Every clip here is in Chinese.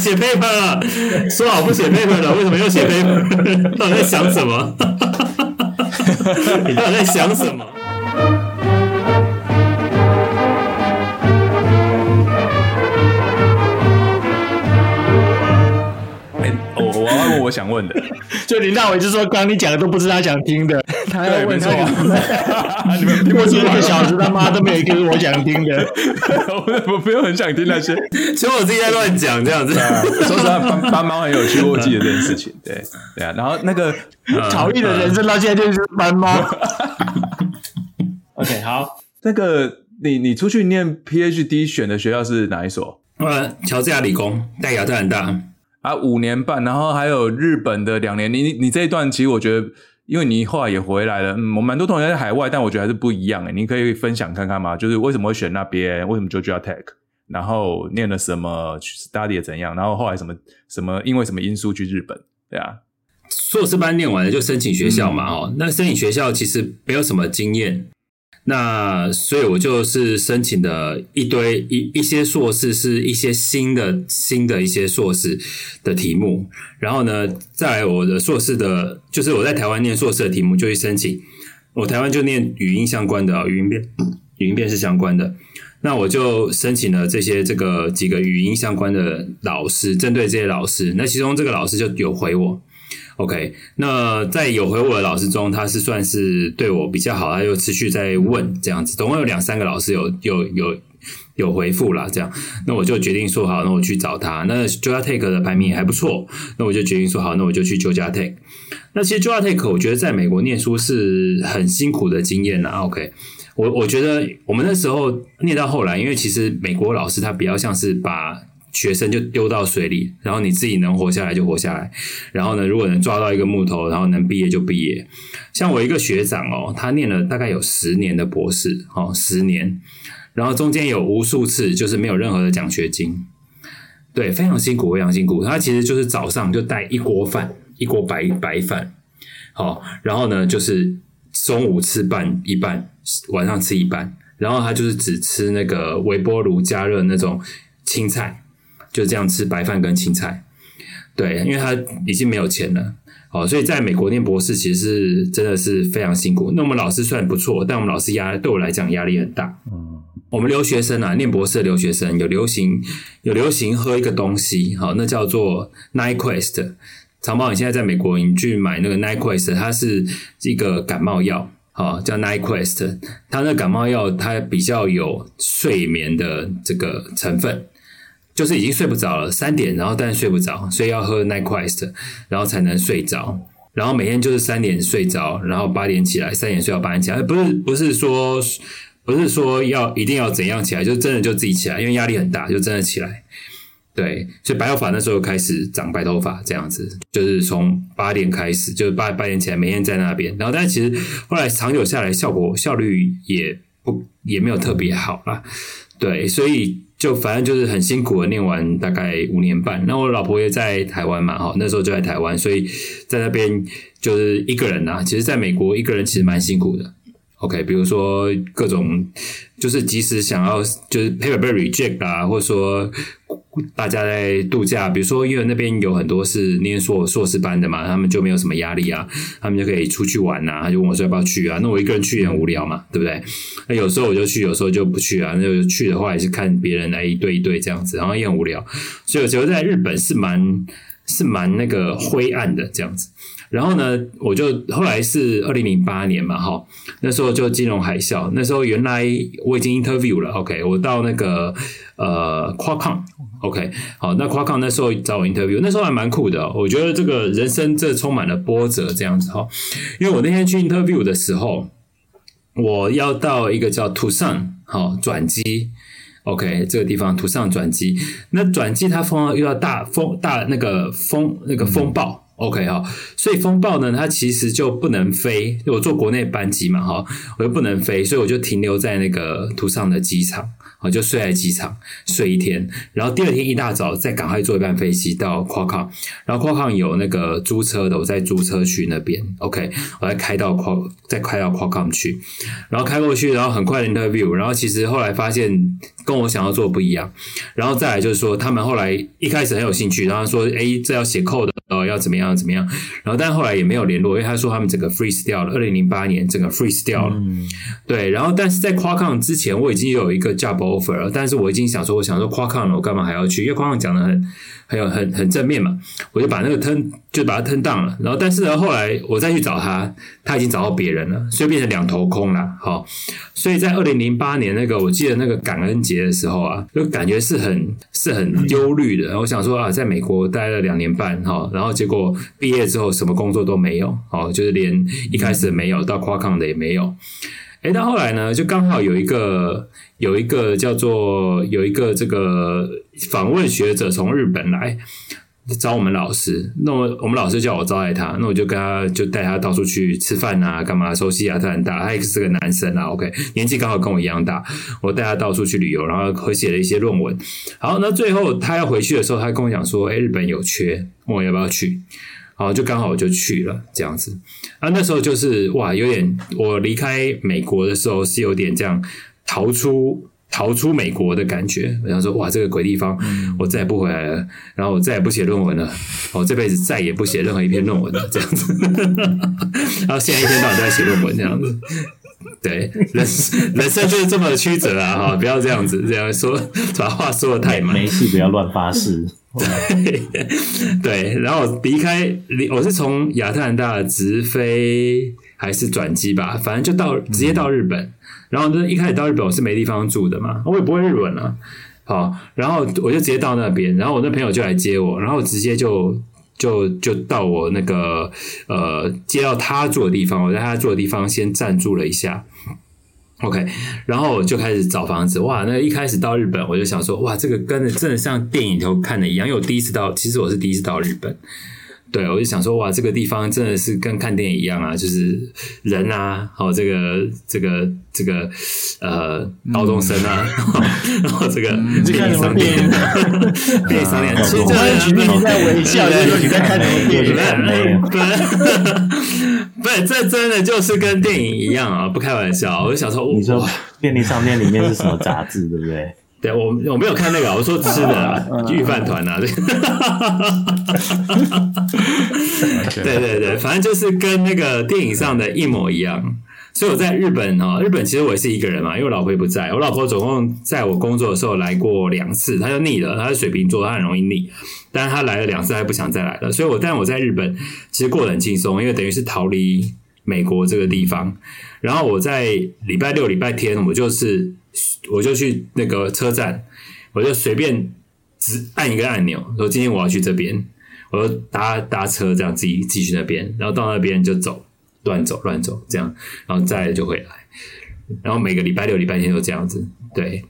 写 paper 了？说好不写 paper 了，为什么又写 paper？到底在想什么？你 到底在想什么？我想问的，就林大伟就说，刚刚你讲的都不是他想听的，他要问他，你们听过这一个小时，他妈都没有一个是我想听的，我我没有很想听那些，其实我自己在乱讲这样子。说实话，斑斑猫很有趣，我记得这件事情，对对啊。然后那个曹毅的人生到现在就是斑猫。OK，好，那个你你出去念 PhD 选的学校是哪一所？呃，乔治亚理工，在亚特兰大。啊，五年半，然后还有日本的两年。你你你这一段，其实我觉得，因为你后来也回来了，嗯，我蛮多同学在海外，但我觉得还是不一样诶。你可以分享看看吗？就是为什么会选那边？为什么 Georgia Tech？然后念了什么？study 怎样？然后后来什么什么？因为什么因素去日本？对啊，硕士班念完了就申请学校嘛，哦、那申请学校其实没有什么经验。那所以，我就是申请的一堆一一些硕士，是一些新的新的一些硕士的题目。然后呢，在我的硕士的，就是我在台湾念硕士的题目，就去申请。我台湾就念语音相关的，语音辨语音辨识相关的。那我就申请了这些这个几个语音相关的老师，针对这些老师，那其中这个老师就有回我。OK，那在有回我的老师中，他是算是对我比较好，他又持续在问这样子，总共有两三个老师有有有有回复啦。这样，那我就决定说好，那我去找他。那 Georgia Tech 的排名也还不错，那我就决定说好，那我就去 Georgia Tech。那其实 Georgia Tech 我觉得在美国念书是很辛苦的经验啦。OK，我我觉得我们那时候念到后来，因为其实美国老师他比较像是把学生就丢到水里，然后你自己能活下来就活下来。然后呢，如果能抓到一个木头，然后能毕业就毕业。像我一个学长哦，他念了大概有十年的博士，哦，十年，然后中间有无数次就是没有任何的奖学金，对，非常辛苦，非常辛苦。他其实就是早上就带一锅饭，一锅白白饭，好，然后呢就是中午吃半一半，晚上吃一半，然后他就是只吃那个微波炉加热那种青菜。就这样吃白饭跟青菜，对，因为他已经没有钱了，哦，所以在美国念博士其实是真的是非常辛苦。那我们老师虽然不错，但我们老师压对我来讲压力很大。嗯，我们留学生啊，念博士的留学生有流行有流行喝一个东西，好，那叫做 Nyquist。长毛，你现在在美国，你去买那个 Nyquist，它是一个感冒药，好，叫 Nyquist。它那感冒药它比较有睡眠的这个成分。就是已经睡不着了，三点，然后但是睡不着，所以要喝 Nyquist，然后才能睡着。然后每天就是三点睡着，然后八点起来，三点睡到八点起来。不是不是说不是说要一定要怎样起来，就真的就自己起来，因为压力很大，就真的起来。对，所以白头发那时候开始长白头发，这样子就是从八点开始，就是八八点起来，每天在那边。然后但其实后来长久下来，效果效率也不也没有特别好啦。对，所以。就反正就是很辛苦的念完大概五年半，那我老婆也在台湾嘛，哈，那时候就在台湾，所以在那边就是一个人啊。其实，在美国一个人其实蛮辛苦的。OK，比如说各种，就是即使想要就是 paper 被 reject 啦，或者说。大家在度假，比如说，因为那边有很多是念硕硕士班的嘛，他们就没有什么压力啊，他们就可以出去玩呐、啊。他就问我说要不要去啊？那我一个人去也很无聊嘛，对不对？那有时候我就去，有时候就不去啊。那就去的话也是看别人来一对一对这样子，然后也很无聊。所以我觉得在日本是蛮是蛮那个灰暗的这样子。然后呢，我就后来是二零零八年嘛，哈，那时候就金融海啸。那时候原来我已经 interview 了，OK，我到那个呃，Quacomm，OK，好，那 Quacomm 那时候找我 interview，那时候还蛮酷的。我觉得这个人生这充满了波折，这样子哈。因为我那天去 interview 的时候，我要到一个叫 Tucson 好转机，OK，这个地方图上转机。那转机它风又要大风大那个风那个风暴。OK 哈，所以风暴呢，它其实就不能飞。我坐国内班机嘛哈，我又不能飞，所以我就停留在那个图上的机场，我就睡在机场睡一天，然后第二天一大早再赶快坐一班飞机到 q u a l c o m 然后 q u a l c o m 有那个租车的，我再租车去那边。OK，我再开到 Qual 再开到 q u a l c o m 去，然后开过去，然后很快的 interview，然后其实后来发现跟我想要做不一样，然后再来就是说他们后来一开始很有兴趣，然后说诶，这要写 code。哦，要怎么样怎么样？然后，但后来也没有联络，因为他说他们整个 freeze 掉了。二零零八年整个 freeze 掉了。嗯、对，然后但是在 Qualcomm 之前，我已经有一个 job offer 了，但是我已经想说，我想说 Qualcomm 我干嘛还要去？因为 Qualcomm 讲的很。很有很很正面嘛，我就把那个 turn 就把它 turn down 了，然后但是呢，后来我再去找他，他已经找到别人了，所以变成两头空了。好，所以在二零零八年那个，我记得那个感恩节的时候啊，就感觉是很是很忧虑的。我想说啊，在美国待了两年半哈，然后结果毕业之后什么工作都没有，哦，就是连一开始没有到夸康的也没有。诶，到后来呢，就刚好有一个有一个叫做有一个这个访问学者从日本来找我们老师，那我我们老师叫我招待他，那我就跟他就带他到处去吃饭啊，干嘛？熟悉亚特兰大，他也是个男生啊，OK，年纪刚好跟我一样大，我带他到处去旅游，然后合写了一些论文。好，那最后他要回去的时候，他跟我讲说，诶，日本有缺，问我要不要去。好，就刚好我就去了这样子啊。那时候就是哇，有点我离开美国的时候是有点这样逃出逃出美国的感觉。我想说哇，这个鬼地方，我再也不回来了。然后我再也不写论文了，我这辈子再也不写任何一篇论文了这样子。然后现在一天到晚都在写论文这样子。对，人人生就是这么曲折啊！哈，不要这样子这样说，把话说的太满。没事，不要乱发誓。对，对，然后离开，离我是从亚特兰大直飞还是转机吧，反正就到直接到日本。然后呢，一开始到日本我是没地方住的嘛，我也不会日文啊。好，然后我就直接到那边，然后我那朋友就来接我，然后直接就就就到我那个呃接到他住的地方，我在他住的地方先暂住了一下。OK，然后我就开始找房子。哇，那一开始到日本，我就想说，哇，这个跟的真的像电影头看的一样。因为我第一次到，其实我是第一次到日本。对，我就想说，哇，这个地方真的是跟看电影一样啊，就是人啊，好，这个这个这个呃，高中生啊，然后这个 便利商店，便利商店，其实这个你在微笑，就是说你在看什么电影？不是，这真的就是跟电影一样啊，不开玩笑。我就想说，你说便利商店里面是什么杂志，对不对？对，我我没有看那个，我说吃的御饭团啊，对，对对对，反正就是跟那个电影上的一模一样。所以我在日本哦，日本其实我也是一个人嘛，因为我老婆也不在。我老婆总共在我工作的时候来过两次，她就腻了。她是水瓶座，她很容易腻。但是她来了两次，她不想再来了。所以我，但我在日本其实过得很轻松，因为等于是逃离美国这个地方。然后我在礼拜六、礼拜天，我就是。我就去那个车站，我就随便只按一个按钮，说今天我要去这边，我就搭搭车这样自己继续那边，然后到那边就走，乱走乱走这样，然后再就回来，然后每个礼拜六、礼拜天都这样子，对，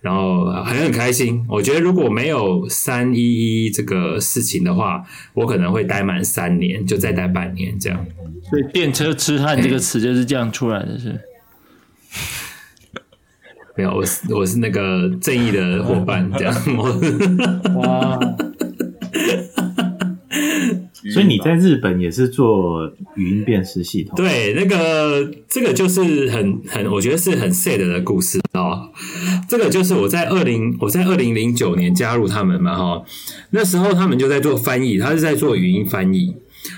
然后还很开心。我觉得如果没有三一一这个事情的话，我可能会待满三年，就再待半年这样。所以“电车痴汉”这个词就是这样出来的是。没有，我是我是那个正义的伙伴，这样。哇！所以你在日本也是做语音辨识系统？对，那个这个就是很很，我觉得是很 sad 的故事哦。这个就是我在二零我在二零零九年加入他们嘛，哈，那时候他们就在做翻译，他是在做语音翻译。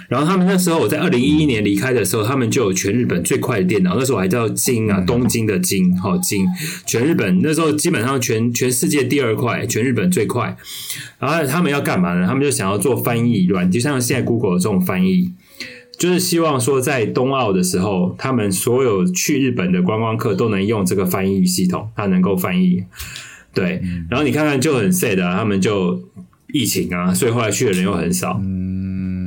然后他们那时候，我在二零一一年离开的时候，他们就有全日本最快的电脑。那时候我还叫京啊，东京的京，好京，全日本那时候基本上全全世界第二快，全日本最快。然后他们要干嘛呢？他们就想要做翻译软，就像现在 Google 的这种翻译，就是希望说在冬奥的时候，他们所有去日本的观光客都能用这个翻译系统，它能够翻译。对，然后你看看就很 sad 啊，他们就疫情啊，所以后来去的人又很少。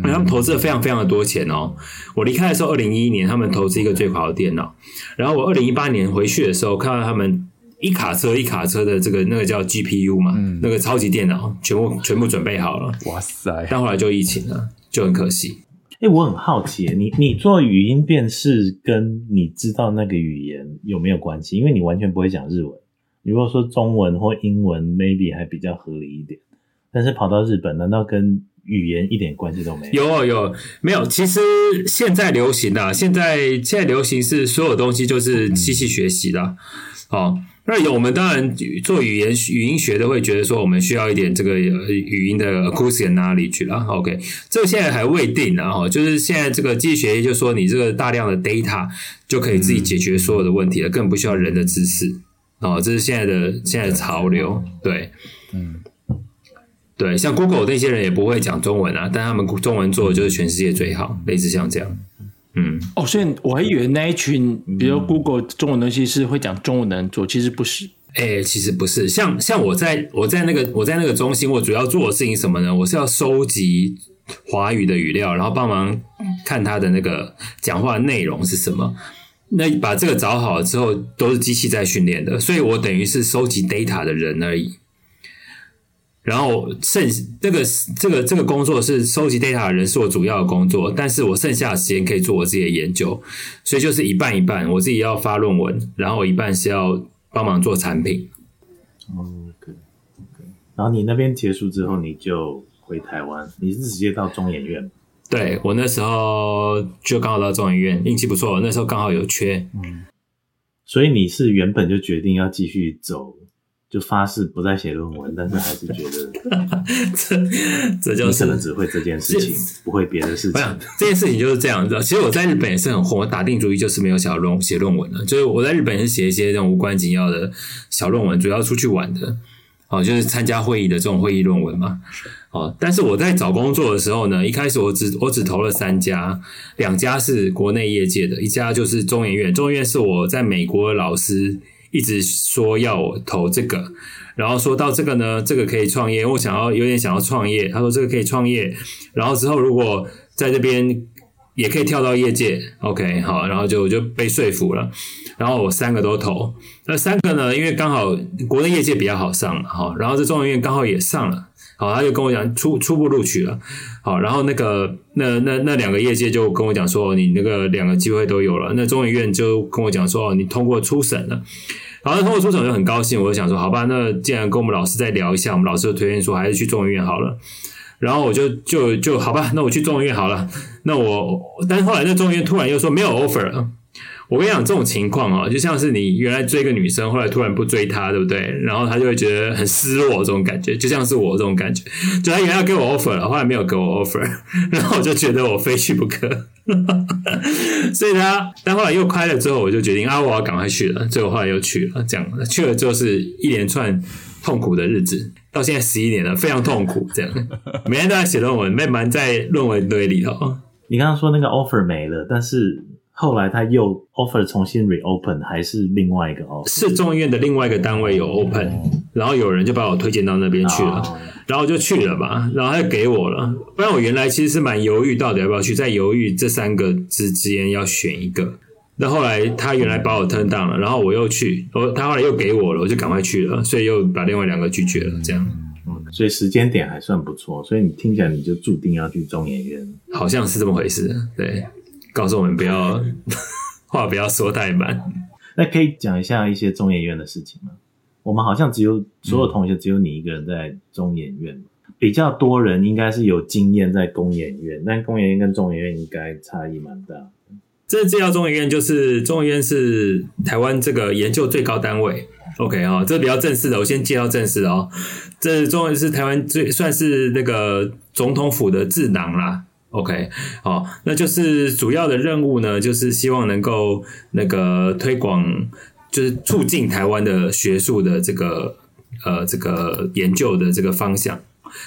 他们投资了非常非常的多钱哦。我离开的时候，二零一一年他们投资一个最好的电脑，然后我二零一八年回去的时候，看到他们一卡车一卡车的这个那个叫 GPU 嘛，嗯、那个超级电脑全部全部准备好了。哇塞！但后来就疫情了，就很可惜。哎、欸，我很好奇，你你做语音辨识跟你知道那个语言有没有关系？因为你完全不会讲日文。你如果说中文或英文，maybe 还比较合理一点。但是跑到日本，难道跟语言一点关系都没有？有有没有？其实现在流行的，现在现在流行是所有东西就是机器学习的。哦，那有我们当然做语言语音学的会觉得说，我们需要一点这个语音的 acoustic knowledge 了。OK，这个现在还未定啊。哈，就是现在这个机器学习，就是说你这个大量的 data 就可以自己解决所有的问题了，更不需要人的知识。哦，这是现在的现在的潮流。对，嗯。对，像 Google 那些人也不会讲中文啊，但他们中文做的就是全世界最好，类似像这样。嗯，哦，所以我还以为那一群，比如 Google 中文东西是会讲中文的人做，其实不是。哎、欸，其实不是。像像我在我在那个我在那个中心，我主要做的事情什么呢？我是要收集华语的语料，然后帮忙看他的那个讲话内容是什么。那把这个找好了之后，都是机器在训练的，所以我等于是收集 data 的人而已。然后剩这个这个这个工作是收集 data 的人是我主要的工作，但是我剩下的时间可以做我自己的研究，所以就是一半一半，我自己要发论文，然后一半是要帮忙做产品。OK，OK。然后你那边结束之后，你就回台湾，你是直接到中研院？对，我那时候就刚好到中研院，运气不错，那时候刚好有缺。嗯，所以你是原本就决定要继续走。就发誓不再写论文，但是还是觉得 这这就是你可能只会这件事情，不会别的事情。这件事情就是这样子。其实我在日本也是很混，我打定主意就是没有写论写论文的。就是我在日本是写一些这种无关紧要的小论文，主要出去玩的。哦，就是参加会议的这种会议论文嘛。哦，但是我在找工作的时候呢，一开始我只我只投了三家，两家是国内业界的，一家就是中研院。中研院是我在美国的老师。一直说要我投这个，然后说到这个呢，这个可以创业，我想要有点想要创业。他说这个可以创业，然后之后如果在这边也可以跳到业界，OK，好，然后就就被说服了。然后我三个都投，那三个呢，因为刚好国内业界比较好上了，好，然后这中研院刚好也上了。好，他就跟我讲初初步录取了。好，然后那个那那那两个业界就跟我讲说，你那个两个机会都有了。那中医院就跟我讲说，你通过初审了。然后通过初审就很高兴，我就想说，好吧，那既然跟我们老师再聊一下，我们老师就推荐说还是去中医院好了。然后我就就就好吧，那我去中医院好了。那我但是后来那中医院突然又说没有 offer 了。我跟你讲，这种情况啊，就像是你原来追个女生，后来突然不追她，对不对？然后她就会觉得很失落，这种感觉，就像是我这种感觉，就她原来要给我 offer 了，后来没有给我 offer，然后我就觉得我非去不可。所以他，但后来又开了之后，我就决定啊，我要赶快去了。最后后来又去了，这样去了就是一连串痛苦的日子，到现在十一年了，非常痛苦。这样每天都在写论文，被埋在论文堆里头。你刚刚说那个 offer 没了，但是。后来他又 offer 重新 reopen，还是另外一个 offer？是中研院的另外一个单位有 open，、嗯、然后有人就把我推荐到那边去了，哦、然后就去了吧，然后他就给我了。不然我原来其实是蛮犹豫，到底要不要去，在犹豫这三个之之间要选一个。那后来他原来把我 turn down 了，然后我又去，我他后来又给我了，我就赶快去了，所以又把另外两个拒绝了，这样。嗯，所以时间点还算不错，所以你听起来你就注定要去中研院，好像是这么回事，对。告诉我们不要 话不要说太满。那可以讲一下一些中研院的事情吗？我们好像只有所有同学只有你一个人在中研院，嗯、比较多人应该是有经验在工研院，但工研院跟中研院应该差异蛮大。这这叫中研院，就是中研院是台湾这个研究最高单位。OK 啊、哦，这比较正式的，我先介绍正式的哦。这中研院是台湾最算是那个总统府的智囊啦。OK，好，那就是主要的任务呢，就是希望能够那个推广，就是促进台湾的学术的这个呃这个研究的这个方向。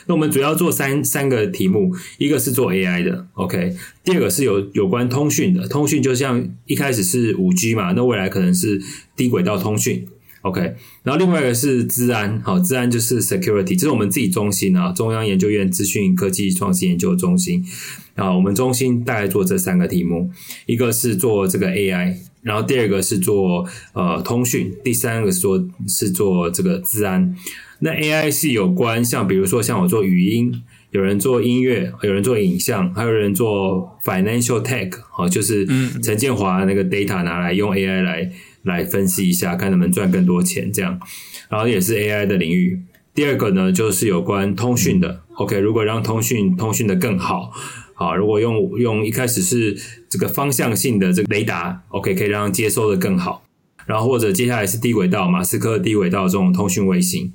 那我们主要做三三个题目，一个是做 AI 的，OK，第二个是有有关通讯的，通讯就像一开始是五 G 嘛，那未来可能是低轨道通讯。OK，然后另外一个是治安，好，治安就是 security，这是我们自己中心啊，中央研究院资讯科技创新研究中心啊，我们中心大概做这三个题目，一个是做这个 AI，然后第二个是做呃通讯，第三个是做是做这个治安。那 AI 是有关像比如说像我做语音，有人做音乐，有人做影像，还有人做 financial tech，好，就是陈建华那个 data 拿来用 AI 来来分析一下，看能不能赚更多钱这样，然后也是 AI 的领域。第二个呢，就是有关通讯的。OK，如果让通讯通讯的更好，好，如果用用一开始是这个方向性的这个雷达，OK，可以让接收的更好。然后或者接下来是低轨道，马斯克低轨道这种通讯卫星。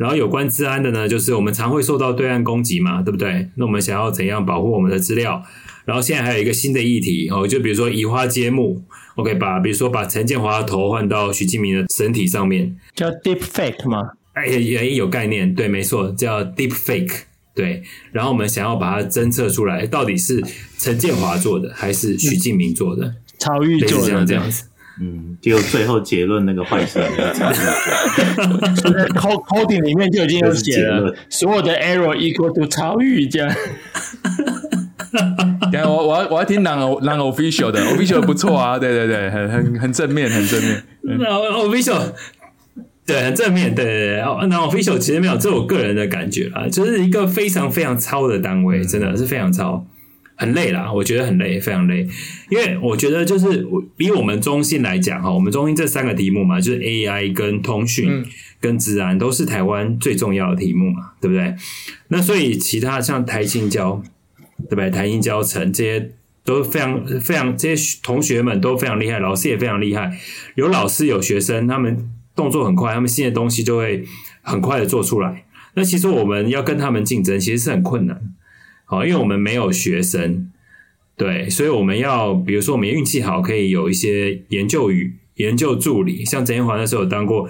然后有关治安的呢，就是我们常会受到对岸攻击嘛，对不对？那我们想要怎样保护我们的资料？然后现在还有一个新的议题哦，就比如说移花接木，OK，把比如说把陈建华的头换到许敬明的身体上面，叫 Deep Fake 吗？哎，也有概念，对，没错，叫 Deep Fake，对。然后我们想要把它侦测出来，到底是陈建华做的还是许敬明做的？曹玉做的这样子。嗯，就最后结论那个坏事那个曹玉做。在 coding 里面就已经有写了，所有的 error equal to 曹玉这样。等下我我要我要听 non non official 的 official 不错啊，对对对，很很很正面，很正面。non official。对，很正面。对对对，，non official 其实没有，这是我个人的感觉啦，就是一个非常非常糙的单位，真的是非常糙，很累啦，我觉得很累，非常累。因为我觉得就是以我们中心来讲哈，我们中心这三个题目嘛，就是 AI 跟通讯跟自然都是台湾最重要的题目嘛，对不对？那所以其他像台青教，对不对？台青教成这些都非常非常，这些同学们都非常厉害，老师也非常厉害，有老师有学生，他们。动作很快，他们新的东西就会很快的做出来。那其实我们要跟他们竞争，其实是很困难。好，因为我们没有学生，对，所以我们要，比如说我们运气好，可以有一些研究与研究助理。像陈彦华那时候有当过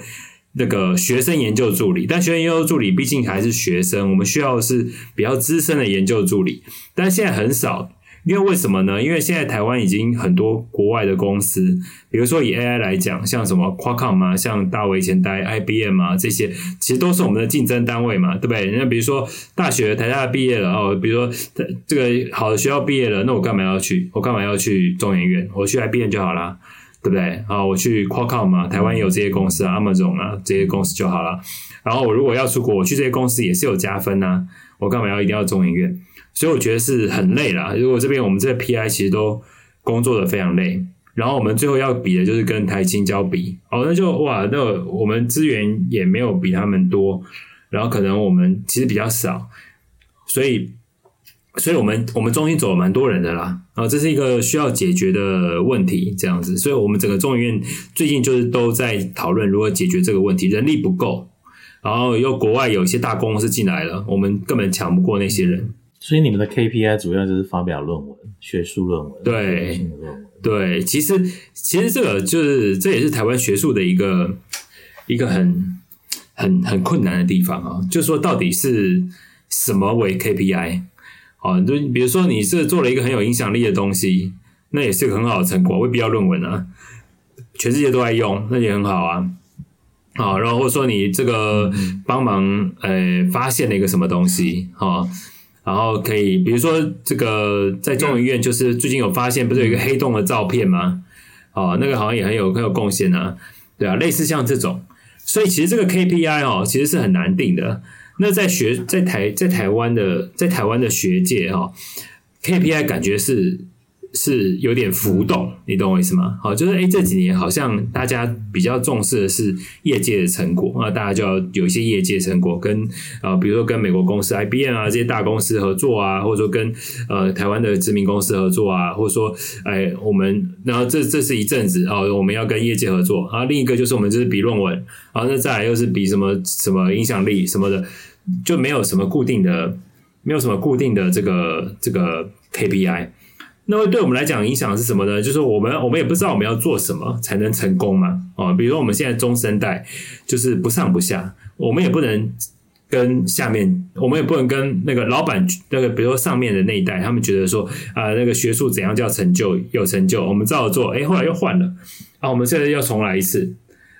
那个学生研究助理，但学生研究助理毕竟还是学生，我们需要是比较资深的研究助理，但现在很少。因为为什么呢？因为现在台湾已经很多国外的公司，比如说以 AI 来讲，像什么 Qualcomm 啊，像大卫以前待 IBM 啊，这些其实都是我们的竞争单位嘛，对不对？那比如说大学台大毕业了哦，比如说这个好的学校毕业了，那我干嘛要去？我干嘛要去中研院？我去 IBM 就好啦，对不对？啊，我去 Qualcomm 嘛，台湾也有这些公司啊，Amazon 啊这些公司就好了。然后我如果要出国，我去这些公司也是有加分呐，我干嘛要一定要中研院？所以我觉得是很累啦。如果这边我们这个 PI 其实都工作的非常累，然后我们最后要比的就是跟台青交比哦，那就哇，那我们资源也没有比他们多，然后可能我们其实比较少，所以，所以我们我们中心走了蛮多人的啦，啊，这是一个需要解决的问题，这样子，所以我们整个中医院最近就是都在讨论如何解决这个问题，人力不够，然后又国外有一些大公司进来了，我们根本抢不过那些人。所以你们的 KPI 主要就是发表论文、学术论文。对，对，其实其实这个就是这也是台湾学术的一个一个很很很困难的地方啊，就是说到底是什么为 KPI 啊？就比如说你是做了一个很有影响力的东西，那也是个很好的成果，未必要论文啊，全世界都在用，那也很好啊。好，然后或者说你这个帮忙呃发现了一个什么东西啊？然后可以，比如说这个在中医院，就是最近有发现，不是有一个黑洞的照片吗？哦，那个好像也很有很有贡献啊，对啊，类似像这种，所以其实这个 KPI 哦，其实是很难定的。那在学在台在台湾的在台湾的学界哈，KPI 感觉是。是有点浮动，你懂我意思吗？好，就是诶，这几年好像大家比较重视的是业界的成果，那大家就要有一些业界成果，跟啊，比如说跟美国公司 IBM 啊这些大公司合作啊，或者说跟呃台湾的知名公司合作啊，或者说哎我们，然后这这是一阵子啊，我们要跟业界合作，然后另一个就是我们就是比论文，然后那再来又是比什么什么影响力什么的，就没有什么固定的，没有什么固定的这个这个 KPI。那会对我们来讲影响是什么呢？就是我们我们也不知道我们要做什么才能成功嘛。哦，比如说我们现在中生代就是不上不下，我们也不能跟下面，我们也不能跟那个老板那个，比如说上面的那一代，他们觉得说啊、那个学术怎样叫成就有成就，我们照做，哎，后来又换了啊，我们现在要重来一次。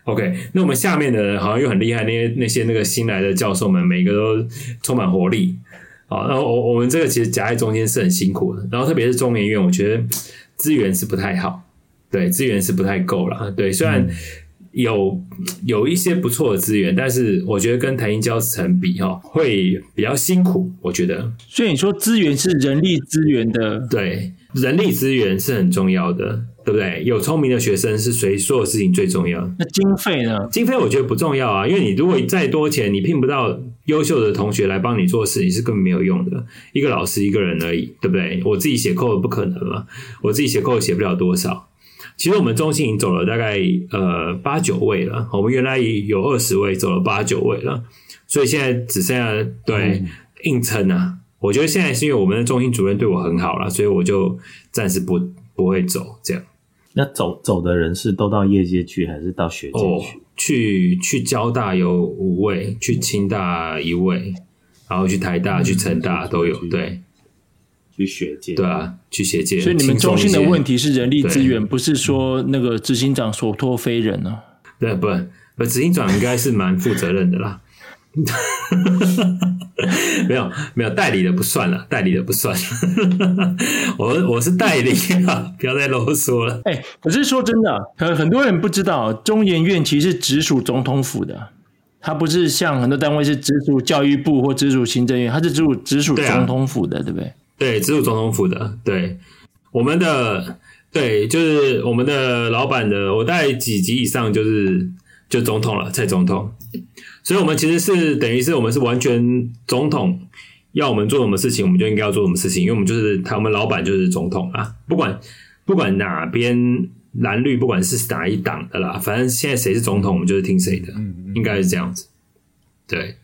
OK，那我们下面的好像又很厉害，那些那些那个新来的教授们，每个都充满活力。好，然后我我们这个其实夹在中间是很辛苦的，然后特别是中研院，我觉得资源是不太好，对，资源是不太够了。对，虽然有有一些不错的资源，但是我觉得跟台英教成比哈，会比较辛苦。我觉得，所以你说资源是人力资源的，对，人力资源是很重要的，对不对？有聪明的学生是谁所有事情最重要。那经费呢？经费我觉得不重要啊，因为你如果再多钱，你聘不到优秀的同学来帮你做事，你是根本没有用的。一个老师一个人而已，对不对？我自己写 code 不可能嘛，我自己写 code 写不了多少。其实我们中心已经走了大概呃八九位了，我们原来有二十位，走了八九位了，所以现在只剩下对、嗯、硬撑啊。我觉得现在是因为我们的中心主任对我很好了，所以我就暂时不不会走这样。那走走的人是都到业界去，还是到学界去？哦、去去交大有五位，去清大一位，然后去台大、嗯、去成大都有，对。去学界，对啊，去学界。所以你们中心的问题是人力资源，不是说那个执行长所托非人呢、啊？对，不不，执行长应该是蛮负责任的啦。没有没有，代理的不算了，代理的不算。我我是代理啊，不要再啰嗦了。哎、欸，可是说真的，很很多人不知道，中研院其实是直属总统府的，它不是像很多单位是直属教育部或直属行政院，它是直属直属总统府的，对，啊、对不对？对，直属总统府的，对，我们的，对，就是我们的老板的，我大概几级以上就是就总统了，蔡总统，所以我们其实是等于是我们是完全总统要我们做什么事情，我们就应该要做什么事情，因为我们就是他，我们老板就是总统啊，不管不管哪边蓝绿，不管是哪一党的啦，反正现在谁是总统，我们就是听谁的，应该是这样子。对，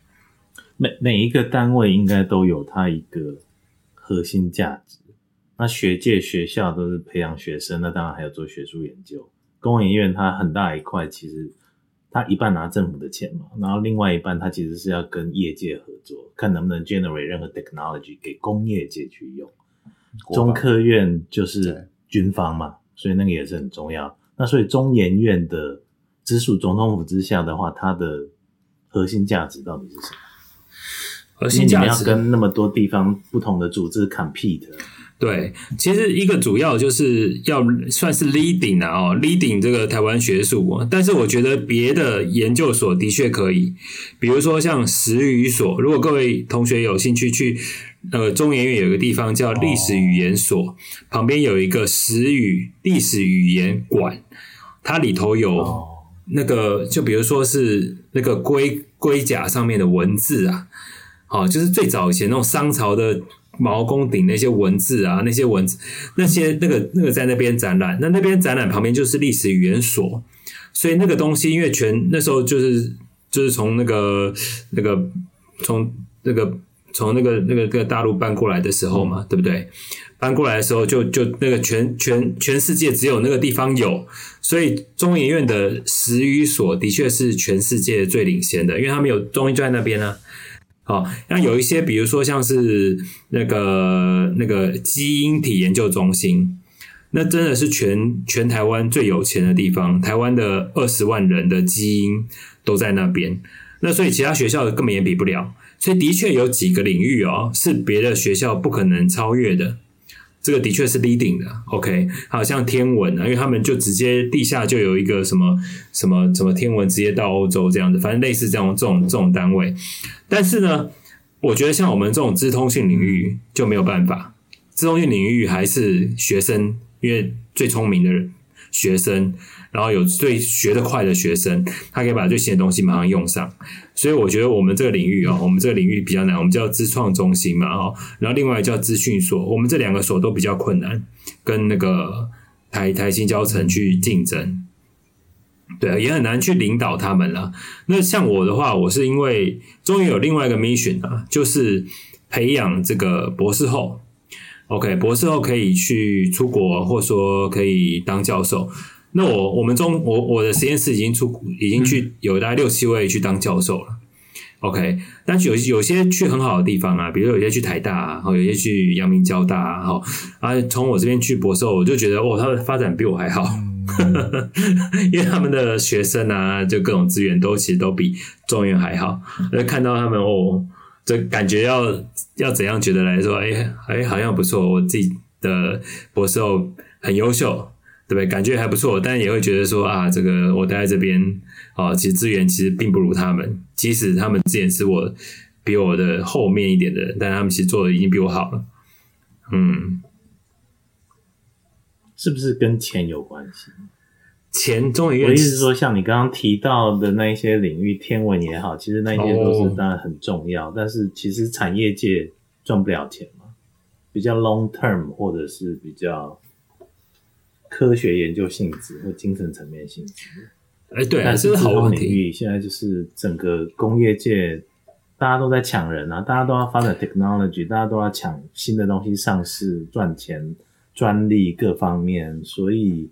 每每一个单位应该都有它一个。核心价值，那学界学校都是培养学生，那当然还有做学术研究。工研院它很大一块，其实它一半拿政府的钱嘛，然后另外一半他其实是要跟业界合作，看能不能 generate 任何 technology 给工业界去用。中科院就是军方嘛，所以那个也是很重要。那所以中研院的直属总统府之下的话，它的核心价值到底是什么？核心价值要跟那么多地方不同的组织 compete。对，其实一个主要就是要算是 leading 啊，哦，leading 这个台湾学术。但是我觉得别的研究所的确可以，比如说像史语所。如果各位同学有兴趣去，呃，中研院有一个地方叫历史语言所，哦、旁边有一个史语历史语言馆，它里头有那个，就比如说是那个龟龟甲上面的文字啊。好，就是最早以前那种商朝的毛公鼎那些文字啊，那些文字，那些那个那个在那边展览，那那边展览旁边就是历史语言所，所以那个东西因为全那时候就是就是从那个那个从那个从那个那个那个大陆搬过来的时候嘛，对不对？搬过来的时候就就那个全全全世界只有那个地方有，所以中研院的史语所的确是全世界最领先的，因为他们有中医就在那边呢、啊。好，那有一些，比如说像是那个那个基因体研究中心，那真的是全全台湾最有钱的地方。台湾的二十万人的基因都在那边，那所以其他学校根本也比不了。所以的确有几个领域哦，是别的学校不可能超越的。这个的确是 leading 的，OK，好像天文啊，因为他们就直接地下就有一个什么什么什么天文，直接到欧洲这样子，反正类似这种这种这种单位。但是呢，我觉得像我们这种资通讯领域就没有办法，资通讯领域还是学生，因为最聪明的人。学生，然后有最学得快的学生，他可以把最新的东西马上用上。所以我觉得我们这个领域啊，我们这个领域比较难，我们叫资创中心嘛，哈，然后另外叫资讯所，我们这两个所都比较困难，跟那个台台新交成去竞争，对，也很难去领导他们了。那像我的话，我是因为终于有另外一个 mission 啊，就是培养这个博士后。OK，博士后可以去出国，或者说可以当教授。那我我们中我我的实验室已经出已经去有大概六七位去当教授了。OK，但是有有些去很好的地方啊，比如有些去台大啊，有些去阳明交大啊，哈啊，从我这边去博士后，我就觉得哦，他的发展比我还好，因为他们的学生啊，就各种资源都其实都比中原还好，就看到他们哦。这感觉要要怎样觉得来说，哎哎，好像不错。我自己的博士后很优秀，对不对？感觉还不错，但也会觉得说啊，这个我待在这边啊，其实资源其实并不如他们，即使他们之前是我比我的后面一点的人，但他们其实做的已经比我好了。嗯，是不是跟钱有关系？钱，中研院，我意思是说，像你刚刚提到的那一些领域，天文也好，其实那些都是当然很重要，哦、但是其实产业界赚不了钱嘛，比较 long term 或者是比较科学研究性质或精神层面性质。哎，对、啊，但是好问题。领域现在就是整个工业界，大家都在抢人啊，大家都要发展 technology，大家都要抢新的东西上市赚钱，专利各方面，所以。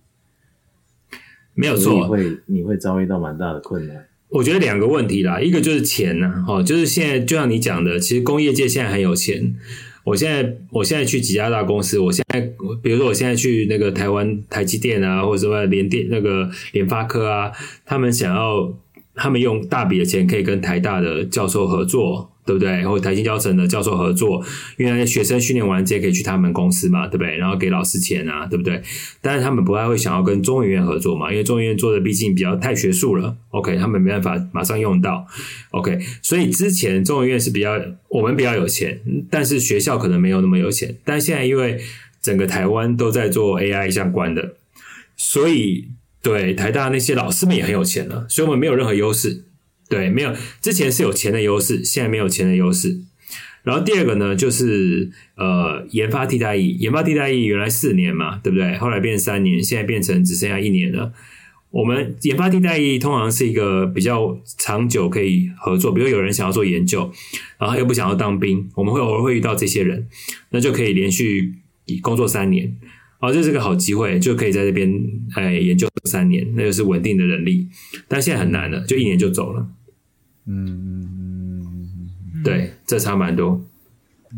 没有错，你会你会遭遇到蛮大的困难。我觉得两个问题啦，一个就是钱呢，哦，就是现在就像你讲的，其实工业界现在很有钱。我现在我现在去几家大公司，我现在比如说我现在去那个台湾台积电啊，或者什么联电那个联发科啊，他们想要他们用大笔的钱可以跟台大的教授合作。对不对？然后台新教成的教授合作，因为那些学生训练完直接可以去他们公司嘛，对不对？然后给老师钱啊，对不对？但是他们不太会想要跟中研院合作嘛，因为中研院做的毕竟比较太学术了。OK，他们没办法马上用到。OK，所以之前中研院是比较我们比较有钱，但是学校可能没有那么有钱。但现在因为整个台湾都在做 AI 相关的，所以对台大那些老师们也很有钱了，所以我们没有任何优势。对，没有之前是有钱的优势，现在没有钱的优势。然后第二个呢，就是呃，研发替代役，研发替代役原来四年嘛，对不对？后来变三年，现在变成只剩下一年了。我们研发替代役通常是一个比较长久可以合作，比如有人想要做研究，然后又不想要当兵，我们会偶尔会遇到这些人，那就可以连续工作三年，哦，这是个好机会，就可以在这边哎研究三年，那就是稳定的人力。但现在很难了，就一年就走了。嗯，对，这差蛮多。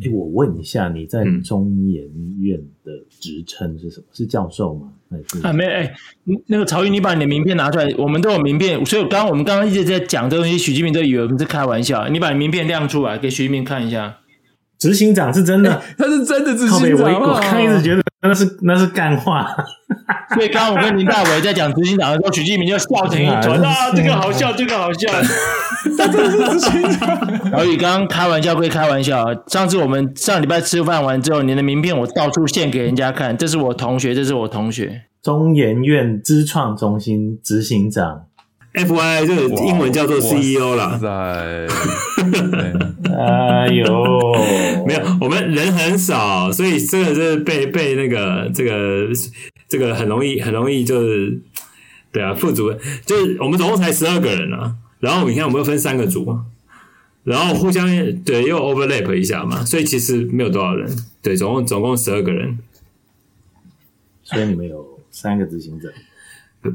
哎，我问一下，你在中研院的职称是什么？嗯、是教授吗？还是啊，没哎，那个曹云，你把你的名片拿出来，我们都有名片，所以刚刚我们刚刚一直在讲这东西，许金明都以为我们在开玩笑。你把你名片亮出来，给许金明看一下。执行长是真的，他是真的执行长。我刚一直觉得那是那是干话。所以刚刚我跟林大伟在讲执行长的时候，许基明就笑成一团啊，这个好笑，这个好笑。他真的是执行长。老宇刚刚开玩笑归开玩笑，上次我们上礼拜吃饭完之后，你的名片我到处献给人家看，这是我同学，这是我同学，中研院资创中心执行长。F Y 这个英文叫做 C E O 啦。在，哎呦，没有，我们人很少，所以这个是被被那个这个这个很容易很容易就是对啊，副组就是我们总共才十二个人啊，然后你看我们又分三个组，然后互相对又 overlap 一下嘛，所以其实没有多少人，对，总共总共十二个人，所以你们有三个执行长。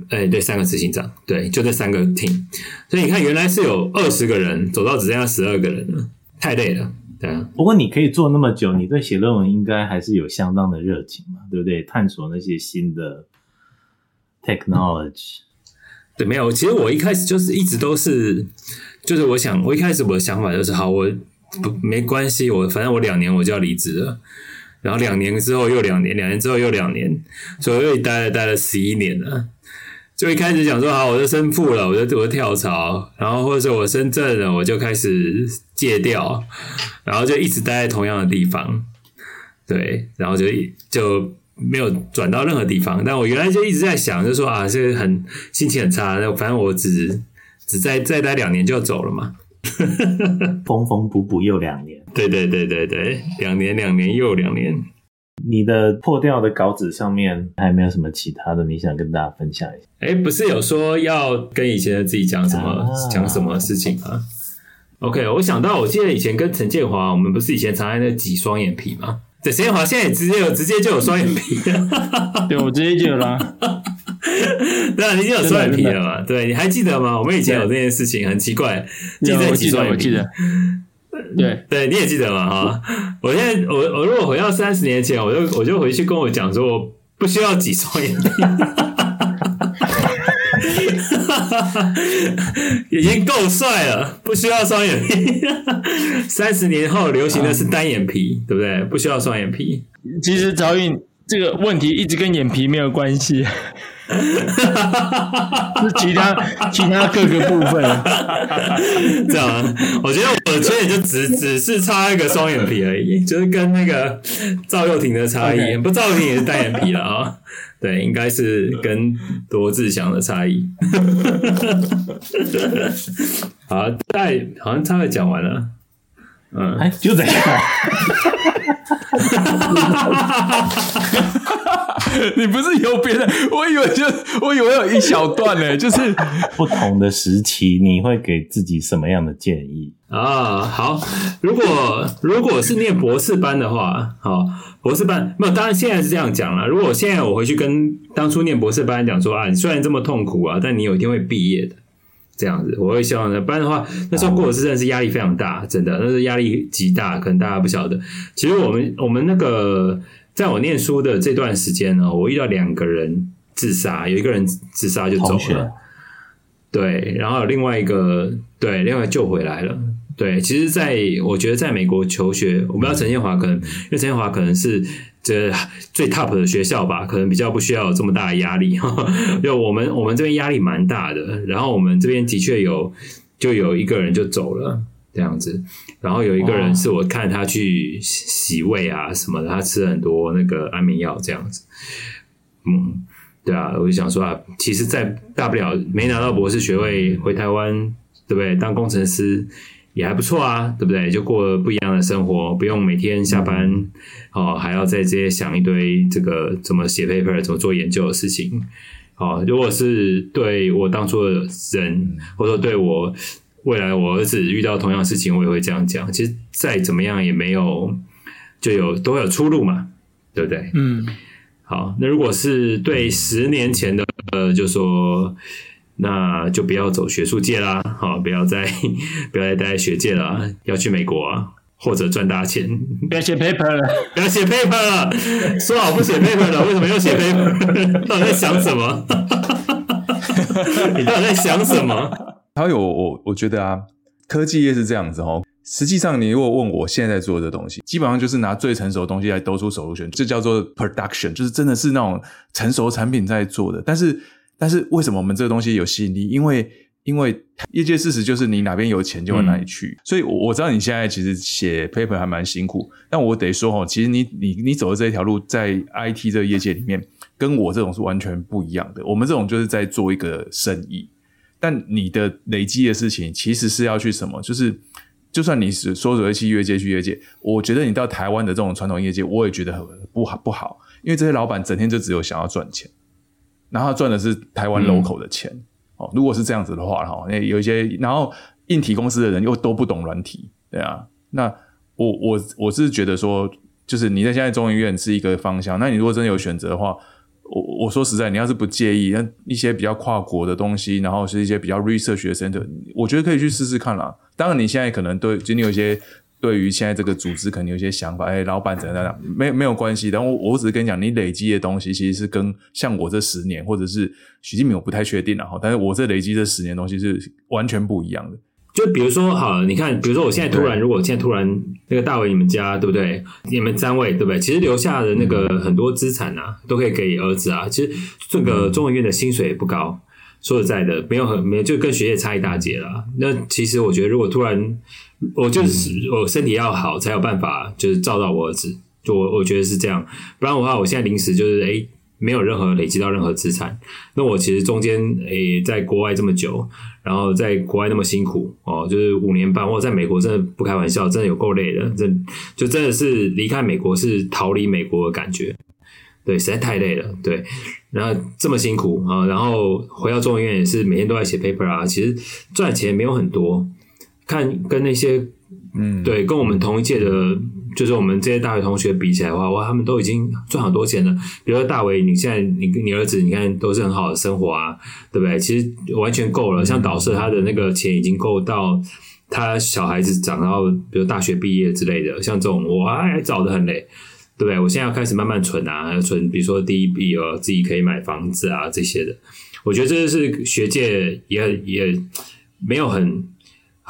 哎、欸，对，三个执行长，对，就这三个 team，所以你看，原来是有二十个人，走到只剩下十二个人了，太累了，对啊。不过你可以做那么久，你对写论文应该还是有相当的热情嘛，对不对？探索那些新的 technology。对，没有，其实我一开始就是一直都是，就是我想，我一开始我的想法就是，好，我不没关系，我反正我两年我就要离职了。然后两年之后又两年，两年之后又两年，所以又待了待了十一年了。就一开始讲说好，我就升副了，我就我就跳槽，然后或者说我升正了，我就开始戒掉，然后就一直待在同样的地方，对，然后就就没有转到任何地方。但我原来就一直在想，就说啊，这个很心情很差，反正我只 只再再待两年就要走了嘛。缝缝补补又两年，对对对对对，两年两年又两年。你的破掉的稿纸上面还有没有什么其他的你想跟大家分享一下？哎，不是有说要跟以前的自己讲什么、啊、讲什么事情吗？OK，我想到我记得以前跟陈建华，我们不是以前常在那挤双眼皮吗？对，陈建华现在也直接有直接就有双眼皮，对我直接就有了。对啊，你已经有双眼皮了嘛？对，你还记得吗？我们以前有这件事情，很奇怪，记得挤双眼皮。对对，你也记得嘛？哈，我现在我我如果回到三十年前，我就我就回去跟我讲说，我不需要挤双眼皮，已经够帅了，不需要双眼皮。三十年后流行的是单眼皮，对不对？不需要双眼皮。其实曹运。这个问题一直跟眼皮没有关系，是其他其他各个部分。这样，我觉得我的缺点就只只是差一个双眼皮而已，就是跟那个赵又廷的差异。不，赵又廷也是单眼皮了啊、哦。对，应该是跟罗志祥的差异。好，再好像差点讲完了。嗯，哎，就这样。你不是有别的？我以为就我以为有一小段呢，就是不同的时期，你会给自己什么样的建议啊？好，如果如果是念博士班的话，好，博士班没有，当然现在是这样讲了。如果现在我回去跟当初念博士班讲说啊，你虽然这么痛苦啊，但你有一天会毕业的。这样子，我会希望呢。不然的话，那时候过的是真的是压力非常大，真的，那是压力极大。可能大家不晓得，其实我们我们那个，在我念书的这段时间呢，我遇到两个人自杀，有一个人自杀就走了，对，然后有另外一个，对，另外救回来了。对，其实，在我觉得，在美国求学，我不知道陈建华可能，因为陈建华可能是这最 top 的学校吧，可能比较不需要有这么大的压力。就我们，我们这边压力蛮大的。然后我们这边的确有，就有一个人就走了这样子。然后有一个人是我看他去洗胃啊什么的，他吃了很多那个安眠药这样子。嗯，对啊，我就想说啊，其实，在大不了没拿到博士学位，回台湾，对不对？当工程师。也还不错啊，对不对？就过了不一样的生活，不用每天下班哦，还要在这些想一堆这个怎么写 paper、怎么做研究的事情。哦，如果是对我当初的人，或者说对我未来我儿子遇到同样的事情，我也会这样讲。其实再怎么样也没有就有都会有出路嘛，对不对？嗯。好，那如果是对十年前的呃，就说。那就不要走学术界啦，好，不要再不要再待在学界了，要去美国啊，或者赚大钱。不要写 paper 了，不要写 paper 了，说好不写 paper 了，为什么又写 paper？到底在想什么？你到底在想什么？还有我，我觉得啊，科技业是这样子哦。实际上，你如果问我现在在做的东西，基本上就是拿最成熟的东西来兜出 solution，这叫做 production，就是真的是那种成熟产品在做的，但是。但是为什么我们这个东西有吸引力？因为因为业界事实就是你哪边有钱就往哪里去。嗯、所以我知道你现在其实写 paper 还蛮辛苦，但我得说齁，其实你你你走的这一条路，在 IT 这个业界里面，跟我这种是完全不一样的。我们这种就是在做一个生意，但你的累积的事情其实是要去什么？就是就算你是说走去业界去业界，我觉得你到台湾的这种传统业界，我也觉得很不好不好，因为这些老板整天就只有想要赚钱。然后赚的是台湾 local 的钱，嗯、哦，如果是这样子的话，哈，那有一些，然后硬体公司的人又都不懂软体，对啊，那我我我是觉得说，就是你在现在中医院是一个方向，那你如果真的有选择的话，我我说实在，你要是不介意，那一些比较跨国的东西，然后是一些比较 research 的 center，我觉得可以去试试看啦。当然，你现在可能对，就你有一些。对于现在这个组织，可能有些想法。哎，老板怎样怎样，没没有关系。但我我只是跟你讲，你累积的东西，其实是跟像我这十年，或者是许基民，我不太确定了哈。但是我这累积这十年东西是完全不一样的。就比如说，好，你看，比如说我现在突然，如果现在突然那个大伟你们家，对不对？你们三位，对不对？其实留下的那个很多资产啊，都可以给儿子啊。其实这个中文院的薪水也不高，说实在的，没有很没有，就跟学业差一大截了。那其实我觉得，如果突然。我就是我身体要好才有办法，就是照到我儿子。就我我觉得是这样，不然的话，我现在临时就是诶，没有任何累积到任何资产。那我其实中间诶，在国外这么久，然后在国外那么辛苦哦，就是五年半，我在美国真的不开玩笑，真的有够累的，真就真的是离开美国是逃离美国的感觉。对，实在太累了。对，然后这么辛苦啊，然后回到中医院也是每天都在写 paper 啊，其实赚钱没有很多。看跟那些，嗯，对，跟我们同一届的，就是我们这些大学同学比起来的话，哇，他们都已经赚好多钱了。比如说大伟，你现在你跟你儿子，你看都是很好的生活啊，对不对？其实完全够了。像导师他的那个钱已经够到他小孩子长到，比如大学毕业之类的。像这种我还找得很累，对不对？我现在要开始慢慢存啊，存，比如说第一笔哦，自己可以买房子啊这些的。我觉得这是学界也也没有很。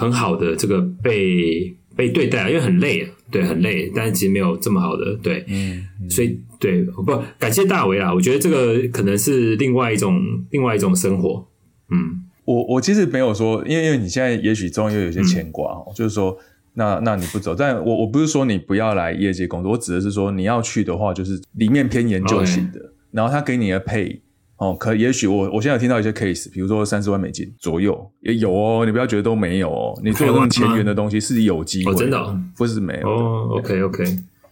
很好的这个被被对待，因为很累啊，对，很累，但是其实没有这么好的，对，嗯，所以对，不感谢大为啦，我觉得这个可能是另外一种另外一种生活，嗯，我我其实没有说，因为因为你现在也许中又有些牵挂哦，嗯、就是说，那那你不走，但我我不是说你不要来业界工作，我指的是说你要去的话，就是里面偏研究型的，Okay. 然后他给你的 pay。哦，可也许我我现在有听到一些 case，比如说三十万美金左右也有哦，你不要觉得都没有哦，你做这种前缘的东西是有机会真的，哦，不是没有哦。OK OK，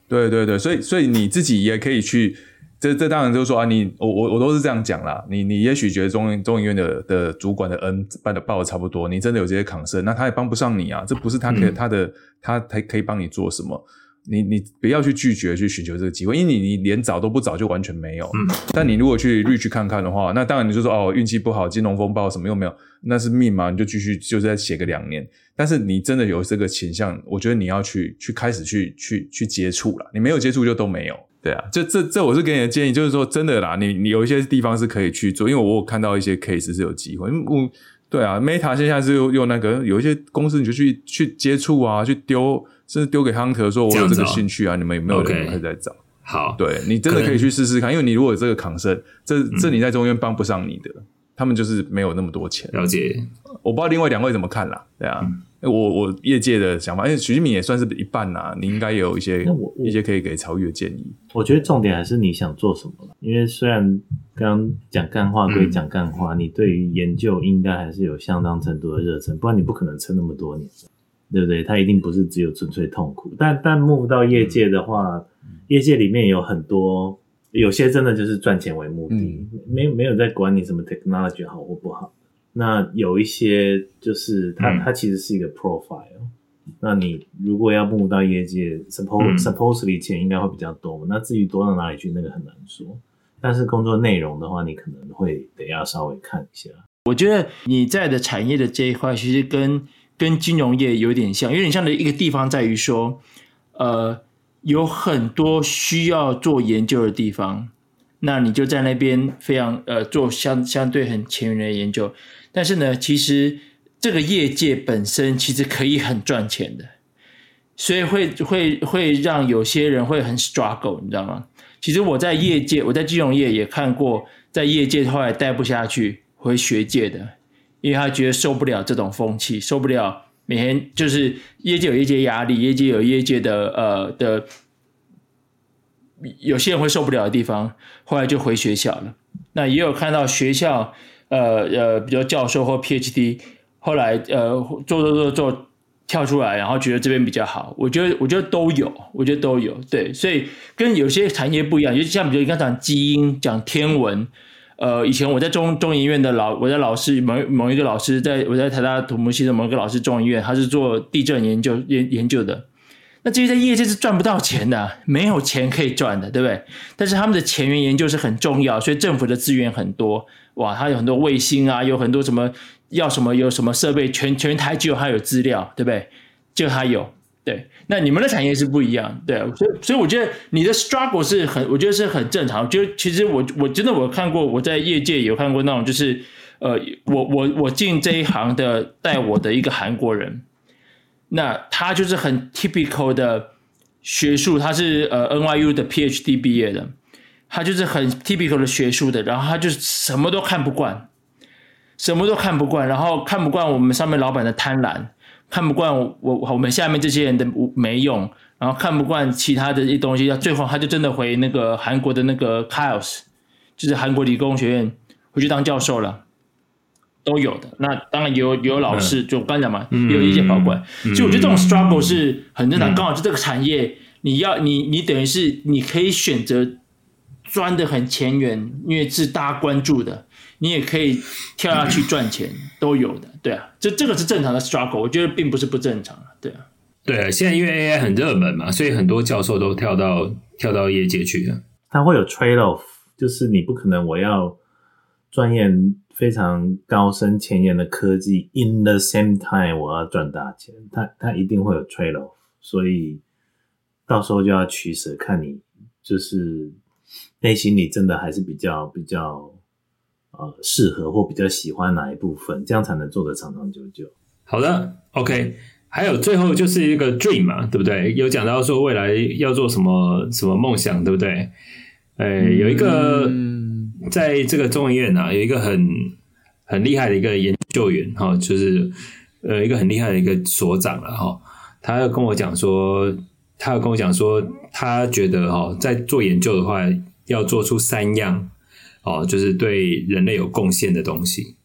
对对对，所以所以你自己也可以去，这这当然就是说啊，你我我我都是这样讲啦，你你也许觉得中中医院的的主管的恩办的报的差不多，你真的有这些 concern，那他也帮不上你啊，这不是他可以，嗯、他的他才可以帮你做什么。你你不要去拒绝去寻求这个机会，因为你你连找都不找就完全没有。嗯，但你如果去 reach 看看的话，那当然你就说哦运气不好，金融风暴什么又没有，那是命嘛，你就继续就是再写个两年。但是你真的有这个倾向，我觉得你要去去开始去去去接触了。你没有接触就都没有。对啊，这这这我是给你的建议，就是说真的啦，你你有一些地方是可以去做，因为我有看到一些 case 是有机会。因为我对啊，Meta 现在是用用那个有一些公司你就去去接触啊，去丢。甚至丢给 Hunter 说：“我有这个兴趣啊，你们有没有人可以再找？”好，对你真的可以去试试看，因为你如果有这个 concern，这这你在中间帮不上你的，他们就是没有那么多钱。了解，我不知道另外两位怎么看啦，对啊，我我业界的想法，因为许基敏也算是一半啦，你应该也有一些一些可以给曹玉的建议。我觉得重点还是你想做什么了，因为虽然刚刚讲干话归讲干话，你对于研究应该还是有相当程度的热忱，不然你不可能撑那么多年。对不对？他一定不是只有纯粹痛苦，但但 move 到业界的话，嗯、业界里面有很多，有些真的就是赚钱为目的，嗯、没没有在管你什么 technology 好或不好。那有一些就是它、嗯、他其实是一个 profile。那你如果要 move 到业界，suppose、嗯、supposedly 钱应该会比较多，那至于多到哪里去，那个很难说。但是工作内容的话，你可能会得要稍微看一下。我觉得你在的产业的这一块，其实跟跟金融业有点像，有点像的一个地方在于说，呃，有很多需要做研究的地方，那你就在那边非常呃做相相对很前沿的研究，但是呢，其实这个业界本身其实可以很赚钱的，所以会会会让有些人会很 struggle，你知道吗？其实我在业界，我在金融业也看过，在业界后来待不下去回学界的。因为他觉得受不了这种风气，受不了每天就是业界有业界压力，业界有业界的呃的，有些人会受不了的地方，后来就回学校了。那也有看到学校呃呃，比如教授或 PhD，后来呃做做做做跳出来，然后觉得这边比较好。我觉得我觉得都有，我觉得都有。对，所以跟有些产业不一样，尤其像比如你刚讲基因，讲天文。呃，以前我在中中研院的老，我在老师某某一个老师在，我在台大土木系的某一个老师中研院，他是做地震研究研研究的。那这些在业界是赚不到钱的，没有钱可以赚的，对不对？但是他们的前沿研究是很重要，所以政府的资源很多，哇，他有很多卫星啊，有很多什么要什么有什么设备，全全台只有他有资料，对不对？就他有。对，那你们的产业是不一样，对，所以所以我觉得你的 struggle 是很，我觉得是很正常。我觉得其实我我真的我看过，我在业界有看过那种，就是呃，我我我进这一行的带我的一个韩国人，那他就是很 typical 的学术，他是呃 NYU 的 PhD 毕业的，他就是很 typical 的学术的，然后他就什么都看不惯，什么都看不惯，然后看不惯我们上面老板的贪婪。看不惯我我我们下面这些人的没用，然后看不惯其他的一些东西，最后他就真的回那个韩国的那个 KAIST，就是韩国理工学院回去当教授了，都有的。那当然有有老师，就我刚讲嘛，也有意见宝贵。就我觉得这种 struggle 是很正常，刚好就这个产业，你要你你等于是你可以选择钻的很前沿，因为是大家关注的。你也可以跳下去赚钱，都有的，对啊，这这个是正常的 struggle，我觉得并不是不正常，对啊，对啊，现在因为 AI 很热门嘛，所以很多教授都跳到跳到业界去了。它会有 trade off，就是你不可能我要钻研非常高深前沿的科技，in the same time 我要赚大钱，它它一定会有 trade off，所以到时候就要取舍，看你就是内心里真的还是比较比较。呃，适合或比较喜欢哪一部分，这样才能做得长长久久。好的，OK。还有最后就是一个 dream 嘛，对不对？有讲到说未来要做什么什么梦想，对不对？呃，有一个在这个中医院啊，有一个很很厉害的一个研究员哈，就是呃一个很厉害的一个所长了哈，他要跟我讲说，他要跟我讲说，他觉得哈，在做研究的话，要做出三样哦，就是对人类有贡献的东西。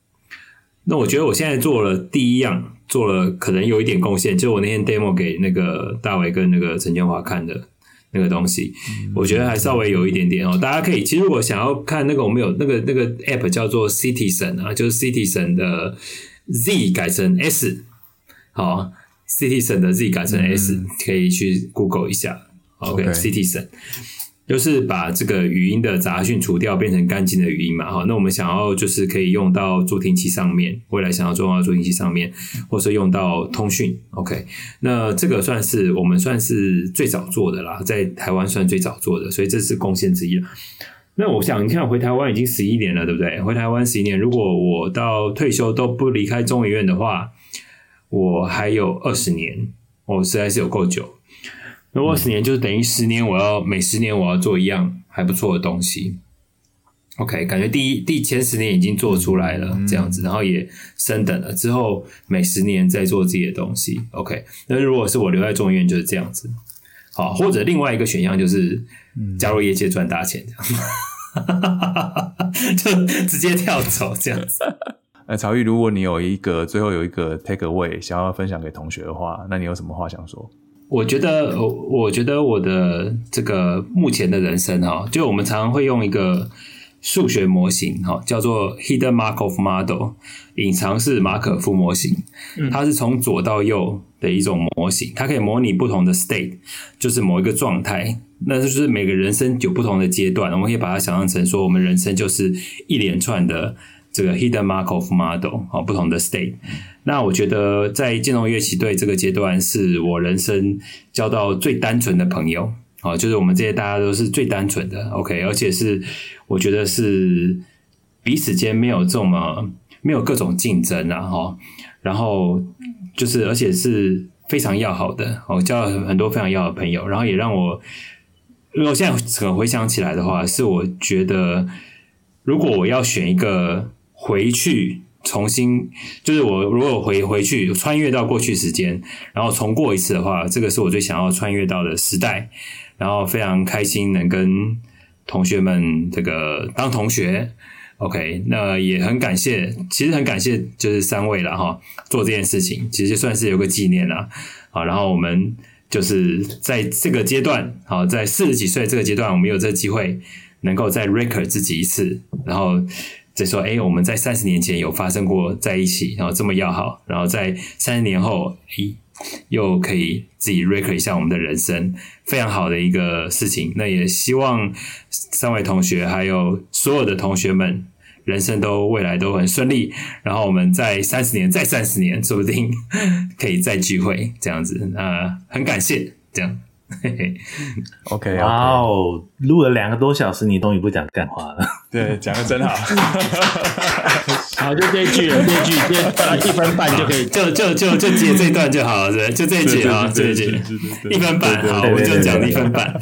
那我觉得我现在做了第一样，做了可能有一点贡献，就我那天 demo 给那个大伟跟那个陈建华看的那个东西，我觉得还稍微有一点点哦。大家可以，其实我想要看那个，我们有那个那个 app 叫做 Citizen 啊，就是 Citizen 的 Z 改成 S，好，Citizen 的 Z 改成 S，可以去 Google 一下。OK，Citizen。就是把这个语音的杂讯除掉，变成干净的语音嘛，哈。那我们想要就是可以用到助听器上面，未来想要用到助听器上面，或是用到通讯，OK。那这个算是我们算是最早做的啦，在台湾算最早做的，所以这是贡献之一了。那我想，你看回台湾已经十一年了，对不对？回台湾十一年，如果我到退休都不离开中医院的话，我还有二十年，我实在是有够久。那二十年就是等于十年，我要每十年我要做一样还不错的东西。OK，感觉第一第前十年已经做出来了这样子，然后也升等了，之后每十年再做自己的东西。OK，那如果是我留在中研院就是这样子，好，或者另外一个选项就是加入业界赚大钱这样，就直接跳走这样子。那 曹玉，如果你有一个最后有一个 take away 想要分享给同学的话，那你有什么话想说？我觉得，我我觉得我的这个目前的人生哈，就我们常常会用一个数学模型哈，叫做 Hidden Markov Model，隐藏式马可夫模型。它是从左到右的一种模型，它可以模拟不同的 state，就是某一个状态。那就是每个人生有不同的阶段，我们可以把它想象成说，我们人生就是一连串的。这个 Hidden Markov Model 啊，不同的 state。那我觉得在建中乐器队这个阶段，是我人生交到最单纯的朋友啊，就是我们这些大家都是最单纯的，OK，而且是我觉得是彼此间没有这么没有各种竞争啊，哈，然后就是而且是非常要好的，我交了很多非常要好的朋友，然后也让我，如果现在可回想起来的话，是我觉得如果我要选一个。回去重新，就是我如果回回去穿越到过去时间，然后重过一次的话，这个是我最想要穿越到的时代。然后非常开心能跟同学们这个当同学，OK，那也很感谢，其实很感谢就是三位了哈，做这件事情其实算是有个纪念啦。好，然后我们就是在这个阶段，好，在四十几岁这个阶段，我们有这机会能够再 record 自己一次，然后。就说，哎，我们在三十年前有发生过在一起，然后这么要好，然后在三十年后，哎，又可以自己 record 一下我们的人生，非常好的一个事情。那也希望三位同学还有所有的同学们，人生都未来都很顺利。然后我们在三十年，再三十年，说不定可以再聚会这样子。啊，很感谢这样。嘿嘿，OK，哇哦，录了两个多小时，你终于不讲干话了。对，讲的真好。好，就这一句了，这一句，这一分半就可以，就就就就接这一段就好了，对就这一句啊，这一句，一分半，好，我就讲一分半。